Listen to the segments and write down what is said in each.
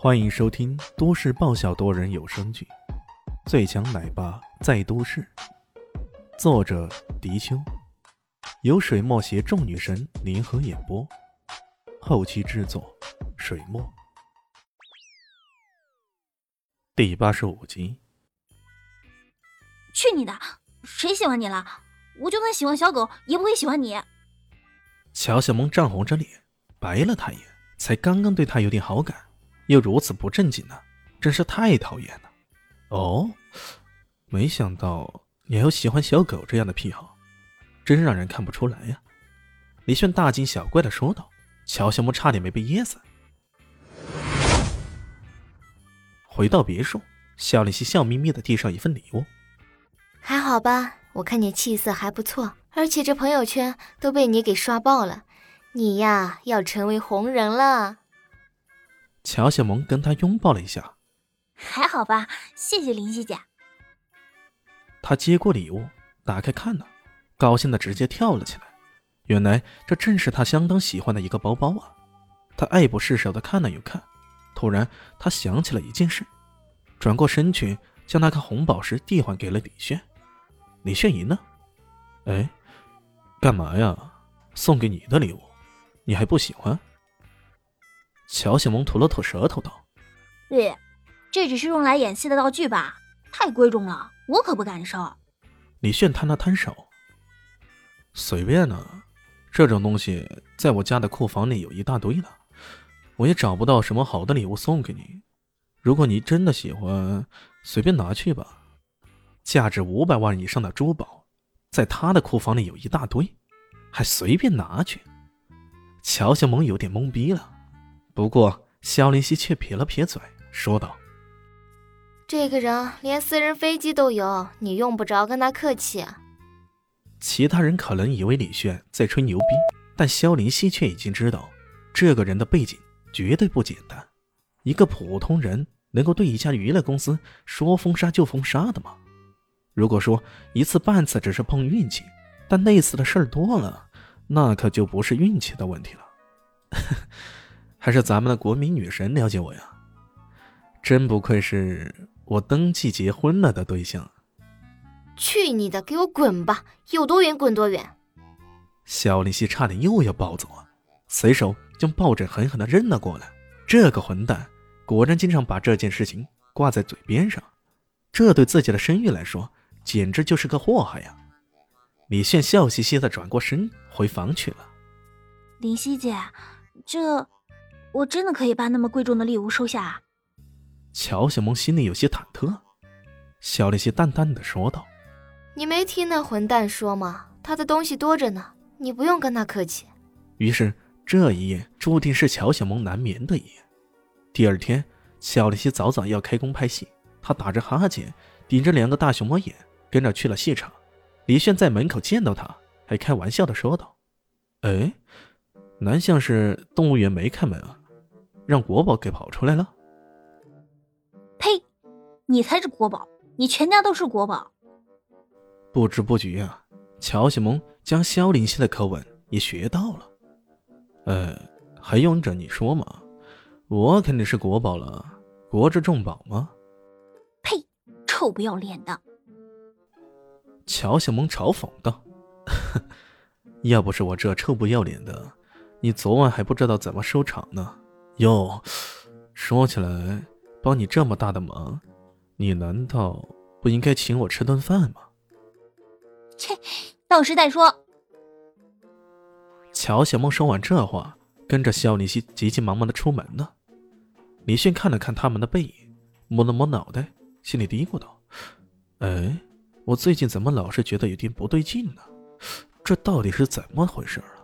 欢迎收听都市爆笑多人有声剧《最强奶爸在都市》，作者：迪秋，由水墨携众女神联合演播，后期制作：水墨。第八十五集。去你的！谁喜欢你了？我就算喜欢小狗，也不会喜欢你。乔小萌涨红着脸，白了他一眼，才刚刚对他有点好感，又如此不正经呢，真是太讨厌了。哦，没想到你还有喜欢小狗这样的癖好，真让人看不出来呀！李炫大惊小怪的说道。乔小木差点没被噎死。回到别墅，肖林熙笑眯眯的递上一份礼物。还好吧，我看你气色还不错，而且这朋友圈都被你给刷爆了，你呀要成为红人了。乔小萌跟他拥抱了一下。还好吧，谢谢林夕姐。他接过礼物，打开看了，高兴的直接跳了起来。原来这正是他相当喜欢的一个包包啊！他爱不释手的看了又看，突然他想起了一件事，转过身去将那颗红宝石递还给了李炫。李炫一愣：“哎，干嘛呀？送给你的礼物，你还不喜欢？”乔小萌吐了吐舌头道：“对，这只是用来演戏的道具吧？太贵重了，我可不敢收。”李炫摊了摊手：“随便呢，这种东西在我家的库房里有一大堆呢，我也找不到什么好的礼物送给你。如果你真的喜欢，随便拿去吧。”价值五百万以上的珠宝，在他的库房里有一大堆，还随便拿去。乔小萌有点懵逼了，不过肖林熙却撇了撇嘴，说道：“这个人连私人飞机都有，你用不着跟他客气。”其他人可能以为李炫在吹牛逼，但肖林熙却已经知道，这个人的背景绝对不简单。一个普通人能够对一家娱乐公司说封杀就封杀的吗？如果说一次半次只是碰运气，但类似的事儿多了，那可就不是运气的问题了。还是咱们的国民女神了解我呀，真不愧是我登记结婚了的对象。去你的，给我滚吧，有多远滚多远！肖林熙差点又要暴走啊，随手将抱枕狠狠地扔了过来。这个混蛋果然经常把这件事情挂在嘴边上，这对自己的声誉来说。简直就是个祸害呀！李炫笑嘻嘻的转过身回房去了。林夕姐，这我真的可以把那么贵重的礼物收下啊？乔小萌心里有些忐忑。小丽希淡淡的说道：“你没听那混蛋说吗？他的东西多着呢，你不用跟他客气。”于是这一夜注定是乔小萌难眠的一夜。第二天，小丽希早早要开工拍戏，她打着哈欠，顶着两个大熊猫眼。跟着去了戏场，李炫在门口见到他，还开玩笑的说道：“哎，南像是动物园没开门啊，让国宝给跑出来了。”“呸！你才是国宝，你全家都是国宝。”不知不觉啊，乔小萌将萧林熙的口吻也学到了。呃，还用着你说吗？我肯定是国宝了，国之重宝吗？呸！臭不要脸的！乔小萌嘲讽道：“ 要不是我这臭不要脸的，你昨晚还不知道怎么收场呢。哟，说起来，帮你这么大的忙，你难道不应该请我吃顿饭吗？”切，到时再说。乔小梦说完这话，跟着肖立熙急急忙忙的出门了。李迅看了看他们的背影，摸了摸脑袋，心里嘀咕道：“哎。”我最近怎么老是觉得有点不对劲呢？这到底是怎么回事啊？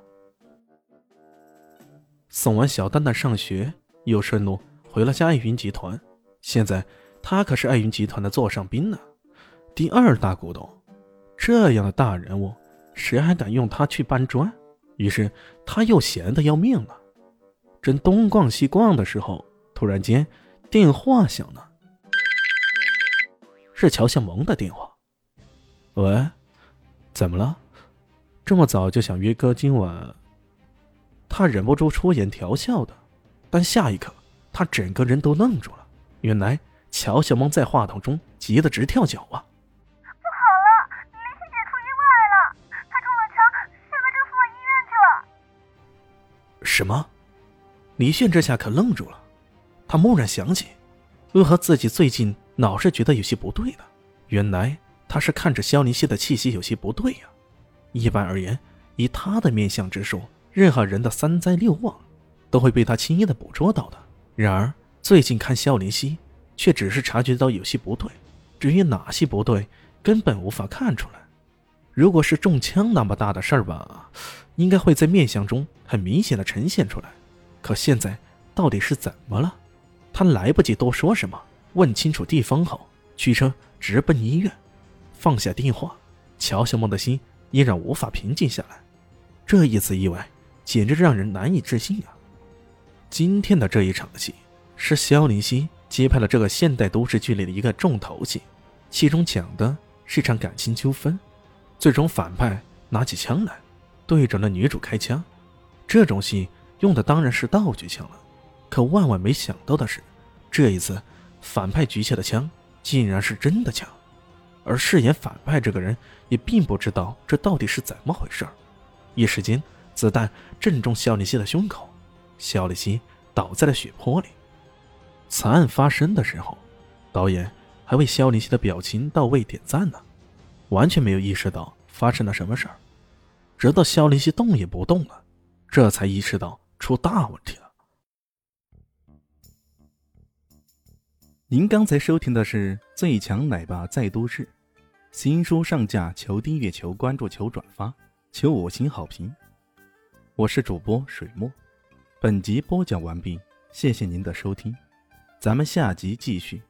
送完小蛋蛋上学，又顺路回了家爱云集团。现在他可是爱云集团的座上宾呢，第二大股东。这样的大人物，谁还敢用他去搬砖？于是他又闲得要命了。正东逛西逛的时候，突然间电话响了，是乔向萌的电话。喂，怎么了？这么早就想约哥今晚？他忍不住出言调笑的，但下一刻他整个人都愣住了。原来乔小萌在话筒中急得直跳脚啊！不好了，林希姐出意外了，她中了枪，现在正送到医院去了。什么？李炫这下可愣住了，他蓦然想起，为何自己最近老是觉得有些不对呢？原来他是看着肖林希的气息有些不对呀。一般而言，以他的面相之术，任何人的三灾六旺都会被他轻易的捕捉到的。然而最近看萧林希，却只是察觉到有些不对，至于哪些不对，根本无法看出来。如果是中枪那么大的事儿吧，应该会在面相中很明显的呈现出来。可现在到底是怎么了？他来不及多说什么，问清楚地方后，驱车直奔医院。放下电话，乔小梦的心依然无法平静下来。这一次意外简直让人难以置信啊！今天的这一场戏是肖林希接拍了这个现代都市剧里的一个重头戏，其中讲的是一场感情纠纷。最终反派拿起枪来，对准了女主开枪。这种戏。用的当然是道具枪了，可万万没想到的是，这一次反派举起的枪竟然是真的枪，而饰演反派这个人也并不知道这到底是怎么回事一时间，子弹正中肖立希的胸口，肖立希倒在了血泊里。此案发生的时候，导演还为肖立希的表情到位点赞呢，完全没有意识到发生了什么事儿，直到肖立希动也不动了，这才意识到。出大问题了！您刚才收听的是《最强奶爸在都市》，新书上架，求订阅，求关注，求转发，求五星好评。我是主播水墨，本集播讲完毕，谢谢您的收听，咱们下集继续。